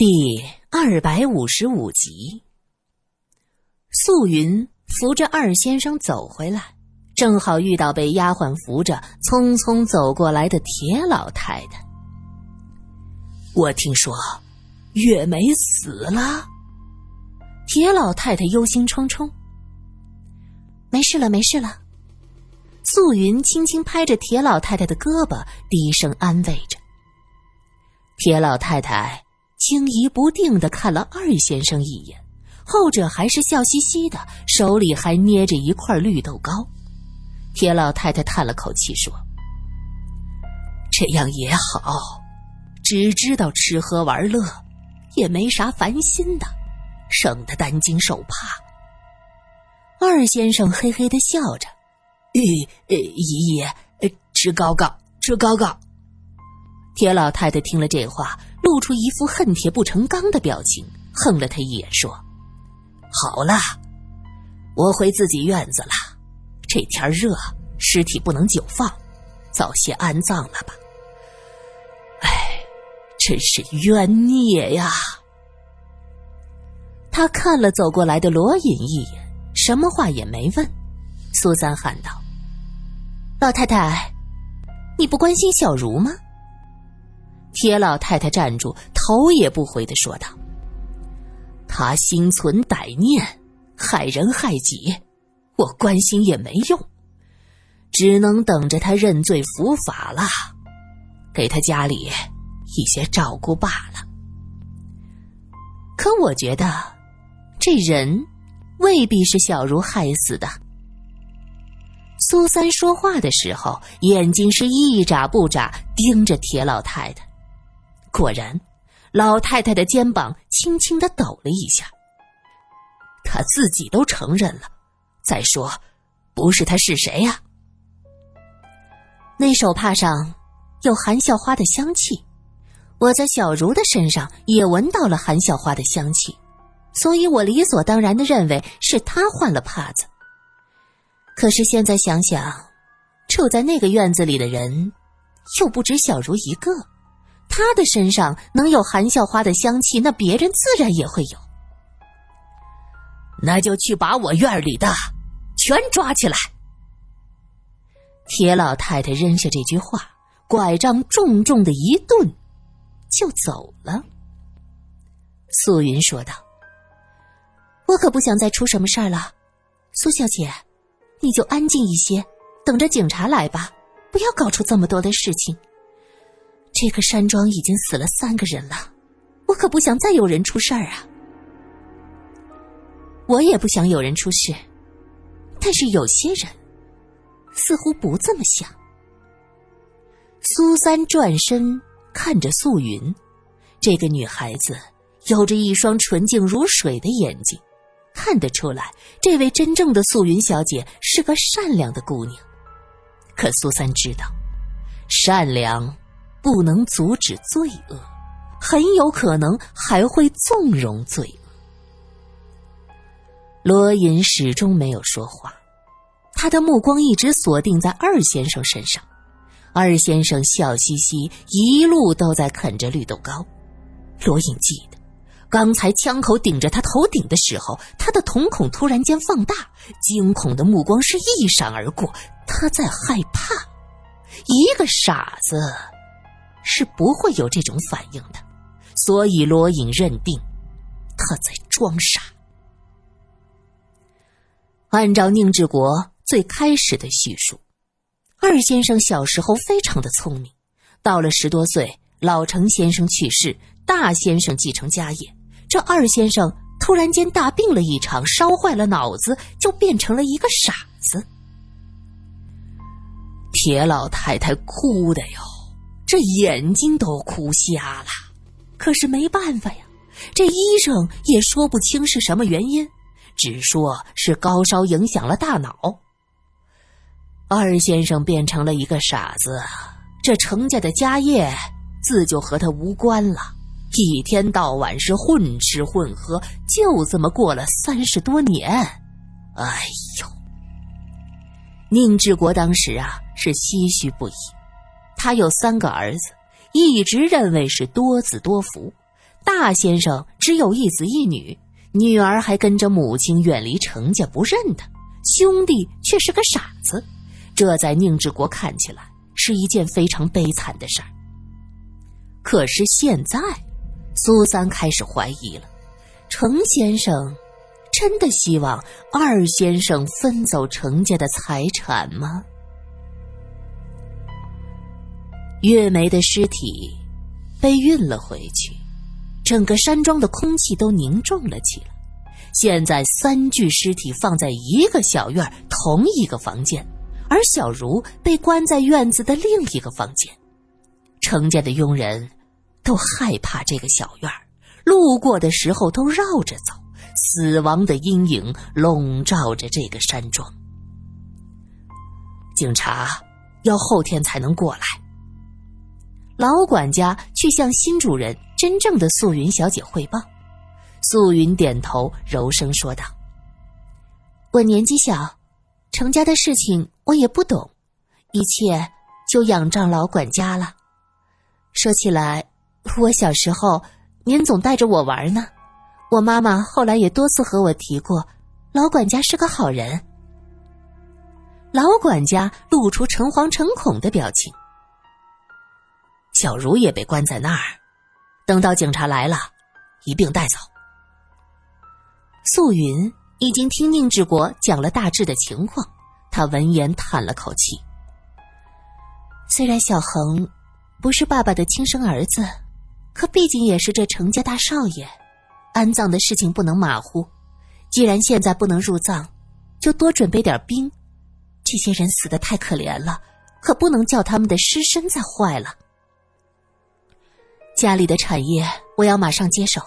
第二百五十五集，素云扶着二先生走回来，正好遇到被丫鬟扶着匆匆走过来的铁老太太。我听说月梅死了。铁老太太忧心忡忡。没事了，没事了。素云轻轻拍着铁老太太的胳膊，低声安慰着。铁老太太。惊疑不定的看了二先生一眼，后者还是笑嘻嘻的，手里还捏着一块绿豆糕。铁老太太叹了口气说：“这样也好，只知道吃喝玩乐，也没啥烦心的，省得担惊受怕。”二先生嘿嘿的笑着：“咦，姨爷，吃糕糕，吃糕糕。”铁老太太听了这话。露出一副恨铁不成钢的表情，横了他一眼，说：“好了，我回自己院子了。这天热，尸体不能久放，早些安葬了吧。哎，真是冤孽呀！”他看了走过来的罗隐一眼，什么话也没问。苏三喊道：“老太太，你不关心小茹吗？”铁老太太站住，头也不回的说道：“他心存歹念，害人害己，我关心也没用，只能等着他认罪伏法了，给他家里一些照顾罢了。可我觉得，这人未必是小茹害死的。”苏三说话的时候，眼睛是一眨不眨盯着铁老太太。果然，老太太的肩膀轻轻的抖了一下。他自己都承认了。再说，不是他是谁呀？那手帕上有含笑花的香气，我在小茹的身上也闻到了含笑花的香气，所以我理所当然的认为是他换了帕子。可是现在想想，住在那个院子里的人又不止小茹一个。他的身上能有含笑花的香气，那别人自然也会有。那就去把我院里的全抓起来。铁老太太扔下这句话，拐杖重重的一顿，就走了。素云说道：“我可不想再出什么事儿了，苏小姐，你就安静一些，等着警察来吧，不要搞出这么多的事情。”这个山庄已经死了三个人了，我可不想再有人出事儿啊！我也不想有人出事，但是有些人似乎不这么想。苏三转身看着素云，这个女孩子有着一双纯净如水的眼睛，看得出来，这位真正的素云小姐是个善良的姑娘。可苏三知道，善良。不能阻止罪恶，很有可能还会纵容罪恶。罗隐始终没有说话，他的目光一直锁定在二先生身上。二先生笑嘻嘻，一路都在啃着绿豆糕。罗隐记得，刚才枪口顶着他头顶的时候，他的瞳孔突然间放大，惊恐的目光是一闪而过。他在害怕，一个傻子。是不会有这种反应的，所以罗隐认定他在装傻。按照宁志国最开始的叙述，二先生小时候非常的聪明，到了十多岁，老程先生去世，大先生继承家业，这二先生突然间大病了一场，烧坏了脑子，就变成了一个傻子。铁老太太哭的哟。这眼睛都哭瞎了，可是没办法呀，这医生也说不清是什么原因，只说是高烧影响了大脑。二先生变成了一个傻子，这程家的家业自就和他无关了，一天到晚是混吃混喝，就这么过了三十多年。哎呦，宁志国当时啊是唏嘘不已。他有三个儿子，一直认为是多子多福。大先生只有一子一女，女儿还跟着母亲远离程家，不认他；兄弟却是个傻子，这在宁志国看起来是一件非常悲惨的事儿。可是现在，苏三开始怀疑了：程先生真的希望二先生分走程家的财产吗？月梅的尸体被运了回去，整个山庄的空气都凝重了起来。现在三具尸体放在一个小院同一个房间，而小茹被关在院子的另一个房间。程家的佣人都害怕这个小院路过的时候都绕着走。死亡的阴影笼罩着这个山庄。警察要后天才能过来。老管家去向新主人真正的素云小姐汇报，素云点头，柔声说道：“我年纪小，成家的事情我也不懂，一切就仰仗老管家了。说起来，我小时候您总带着我玩呢，我妈妈后来也多次和我提过，老管家是个好人。”老管家露出诚惶诚恐的表情。小茹也被关在那儿，等到警察来了，一并带走。素云已经听宁志国讲了大致的情况，他闻言叹了口气。虽然小恒不是爸爸的亲生儿子，可毕竟也是这程家大少爷，安葬的事情不能马虎。既然现在不能入葬，就多准备点兵。这些人死的太可怜了，可不能叫他们的尸身再坏了。家里的产业我要马上接手，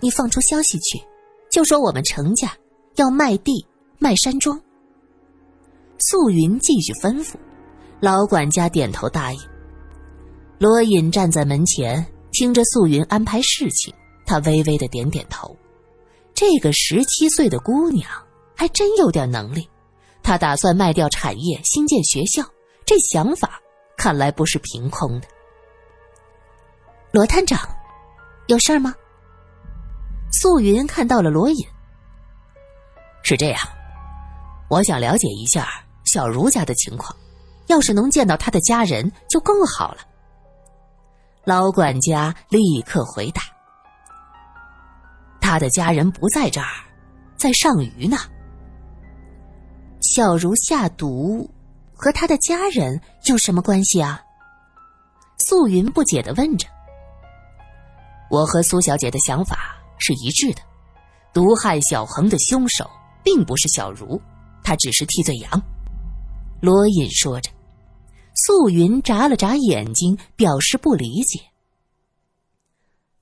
你放出消息去，就说我们程家要卖地卖山庄。素云继续吩咐，老管家点头答应。罗隐站在门前听着素云安排事情，他微微的点点头。这个十七岁的姑娘还真有点能力，她打算卖掉产业新建学校，这想法看来不是凭空的。罗探长，有事儿吗？素云看到了罗隐。是这样，我想了解一下小茹家的情况，要是能见到他的家人就更好了。老管家立刻回答：“他的家人不在这儿，在上虞呢。”小茹下毒和他的家人有什么关系啊？素云不解的问着。我和苏小姐的想法是一致的，毒害小恒的凶手并不是小茹，他只是替罪羊。罗隐说着，素云眨了眨眼睛，表示不理解。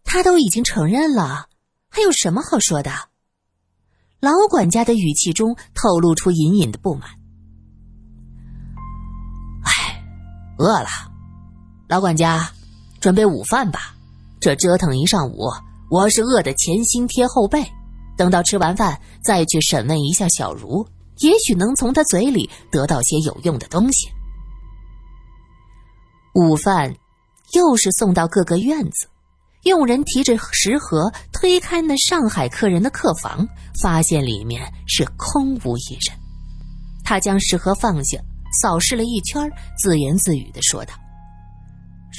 他都已经承认了，还有什么好说的？老管家的语气中透露出隐隐的不满。哎，饿了，老管家，准备午饭吧。这折腾一上午，我是饿得前心贴后背。等到吃完饭，再去审问一下小茹，也许能从他嘴里得到些有用的东西。午饭又是送到各个院子，佣人提着食盒推开那上海客人的客房，发现里面是空无一人。他将食盒放下，扫视了一圈，自言自语的说道：“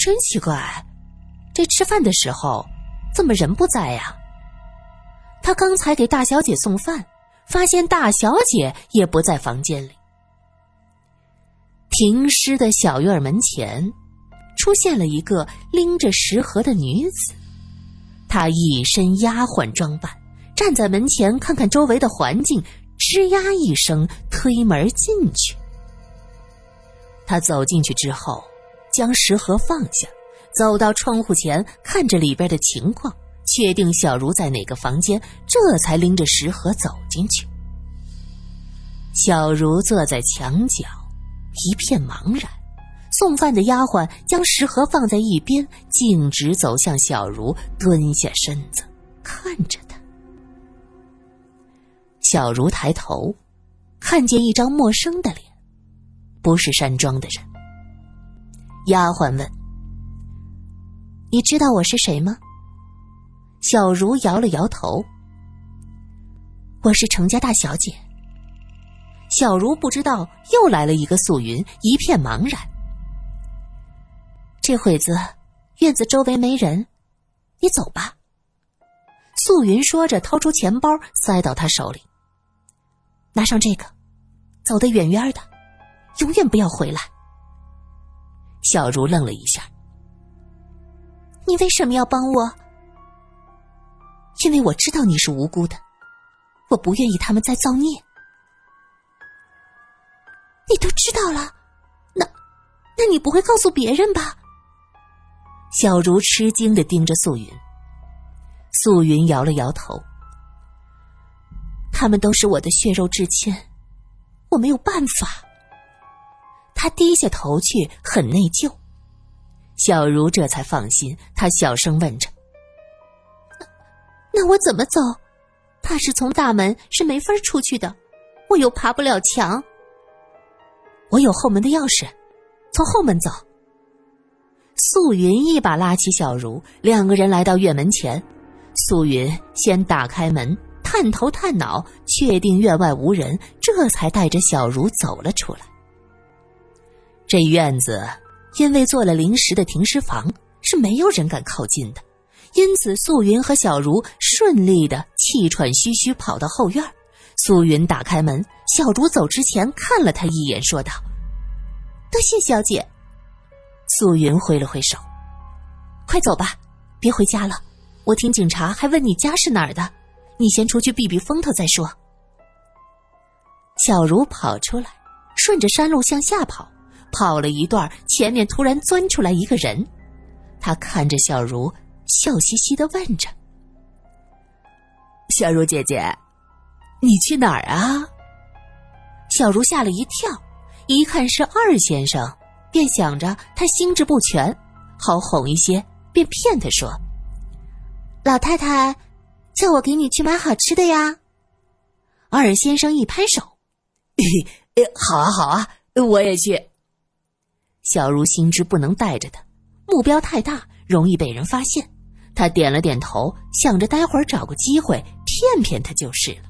真奇怪。”这吃饭的时候，怎么人不在呀？他刚才给大小姐送饭，发现大小姐也不在房间里。停尸的小院门前，出现了一个拎着食盒的女子，她一身丫鬟装扮，站在门前看看周围的环境，吱呀一声推门进去。他走进去之后，将食盒放下。走到窗户前，看着里边的情况，确定小茹在哪个房间，这才拎着食盒走进去。小茹坐在墙角，一片茫然。送饭的丫鬟将食盒放在一边，径直走向小茹，蹲下身子看着她。小茹抬头，看见一张陌生的脸，不是山庄的人。丫鬟问。你知道我是谁吗？小茹摇了摇头：“我是程家大小姐。”小茹不知道又来了一个素云，一片茫然。这会子院子周围没人，你走吧。素云说着，掏出钱包塞到他手里。拿上这个，走得远远的，永远不要回来。小茹愣了一下：“你为什么要帮我？”因为我知道你是无辜的，我不愿意他们再造孽。你都知道了，那，那你不会告诉别人吧？小茹吃惊的盯着素云。素云摇了摇头。他们都是我的血肉至亲，我没有办法。他低下头去，很内疚。小茹这才放心，她小声问着：“那我怎么走？怕是从大门是没法出去的，我又爬不了墙。我有后门的钥匙，从后门走。”素云一把拉起小茹，两个人来到院门前。素云先打开门。探头探脑，确定院外无人，这才带着小茹走了出来。这院子因为做了临时的停尸房，是没有人敢靠近的，因此素云和小茹顺利的气喘吁吁跑到后院。素云打开门，小茹走之前看了他一眼，说道：“多谢小姐。”素云挥了挥手：“快走吧，别回家了。我听警察还问你家是哪儿的。”你先出去避避风头再说。小茹跑出来，顺着山路向下跑，跑了一段，前面突然钻出来一个人，他看着小茹，笑嘻嘻的问着：“小茹姐姐，你去哪儿啊？”小茹吓了一跳，一看是二先生，便想着他心智不全，好哄一些，便骗他说：“老太太。”叫我给你去买好吃的呀！二先生一拍手：“好啊，好啊，我也去。”小茹心知不能带着他，目标太大，容易被人发现。他点了点头，想着待会儿找个机会骗骗他就是了。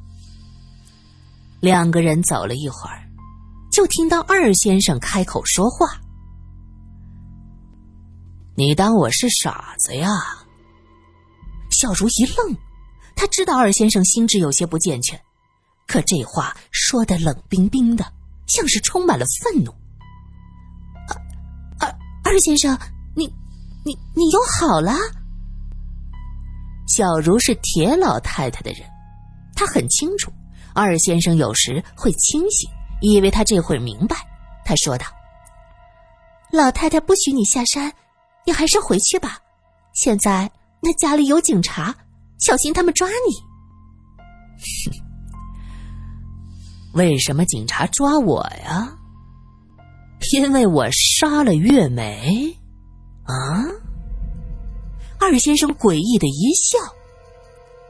两个人走了一会儿，就听到二先生开口说话：“你当我是傻子呀？”小茹一愣。他知道二先生心智有些不健全，可这话说的冷冰冰的，像是充满了愤怒。二先生，你你你又好了？小茹是铁老太太的人，她很清楚二先生有时会清醒，以为他这会儿明白。他说道：“老太太不许你下山，你还是回去吧。现在那家里有警察。”小心他们抓你！为什么警察抓我呀？因为我杀了月梅，啊！二先生诡异的一笑。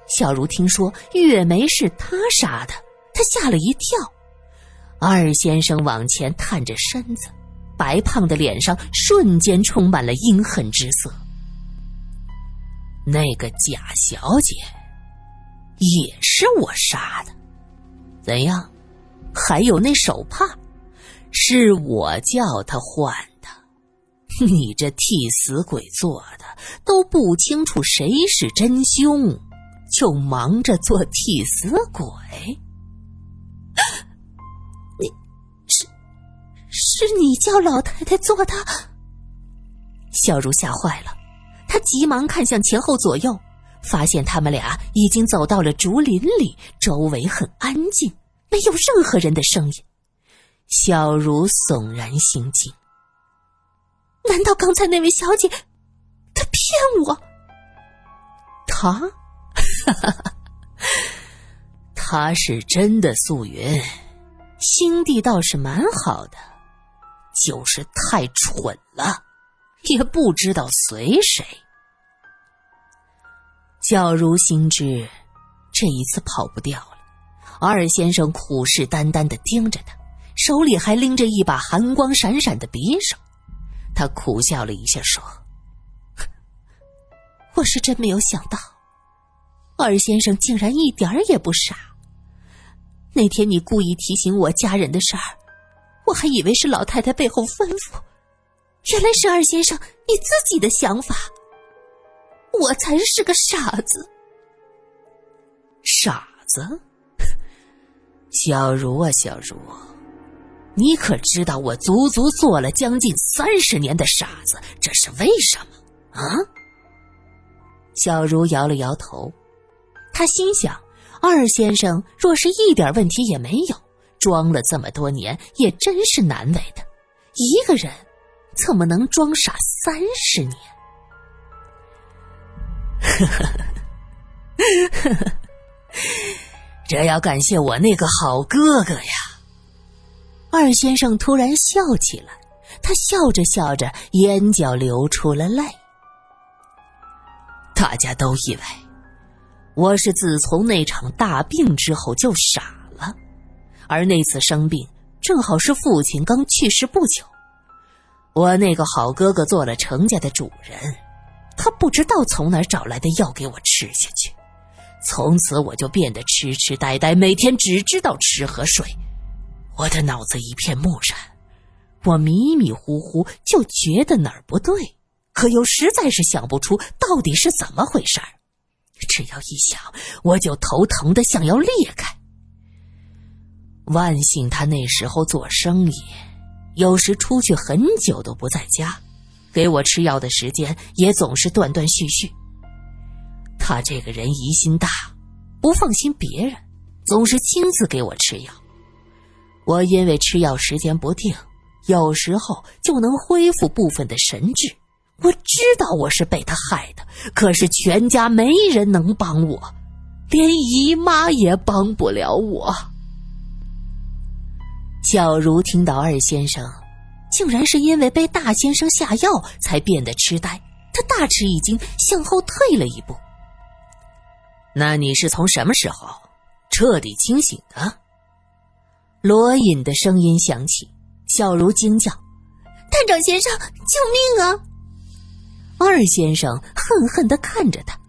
小茹听说月梅是他杀的，他吓了一跳。二先生往前探着身子，白胖的脸上瞬间充满了阴狠之色。那个贾小姐也是我杀的，怎样？还有那手帕，是我叫他换的。你这替死鬼做的都不清楚谁是真凶，就忙着做替死鬼。你是是你叫老太太做的？小茹吓坏了。他急忙看向前后左右，发现他们俩已经走到了竹林里，周围很安静，没有任何人的声音。小茹悚然心惊：难道刚才那位小姐，她骗我？她，哈哈哈，她是真的素云，心地倒是蛮好的，就是太蠢了。也不知道随谁。小茹心知，这一次跑不掉了。二先生虎视眈眈的盯着他，手里还拎着一把寒光闪闪的匕首。他苦笑了一下，说：“我是真没有想到，二先生竟然一点也不傻。那天你故意提醒我家人的事儿，我还以为是老太太背后吩咐，原来是二先生你自己的想法。我才是个傻子。傻子，小茹啊，小茹，你可知道我足足做了将近三十年的傻子，这是为什么啊？小茹摇了摇头，他心想：二先生若是一点问题也没有，装了这么多年也真是难为的。一个人怎么能装傻三十年？呵呵呵呵，这要感谢我那个好哥哥呀！二先生突然笑起来，他笑着笑着，眼角流出了泪。大家都以为我是自从那场大病之后就傻了，而那次生病正好是父亲刚去世不久，我那个好哥哥做了程家的主人，他不知道从哪找来的药给我吃下去，从此我就变得痴痴呆呆，每天只知道吃和睡，我的脑子一片木然，我迷迷糊糊就觉得哪儿不对。可又实在是想不出到底是怎么回事儿，只要一想，我就头疼的想要裂开。万幸他那时候做生意，有时出去很久都不在家，给我吃药的时间也总是断断续续。他这个人疑心大，不放心别人，总是亲自给我吃药。我因为吃药时间不定，有时候就能恢复部分的神智。我知道我是被他害的，可是全家没人能帮我，连姨妈也帮不了我。小茹听到二先生竟然是因为被大先生下药才变得痴呆，他大吃一惊，向后退了一步。那你是从什么时候彻底清醒的？罗隐的声音响起，小茹惊叫：“探长先生，救命啊！”二先生恨恨的看着他，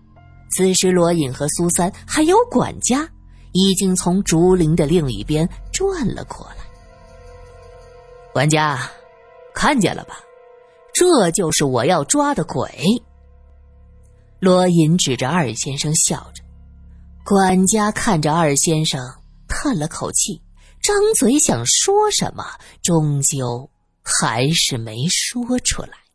此时罗隐和苏三还有管家已经从竹林的另一边转了过来。管家，看见了吧？这就是我要抓的鬼。罗隐指着二先生笑着，管家看着二先生叹了口气，张嘴想说什么，终究还是没说出来。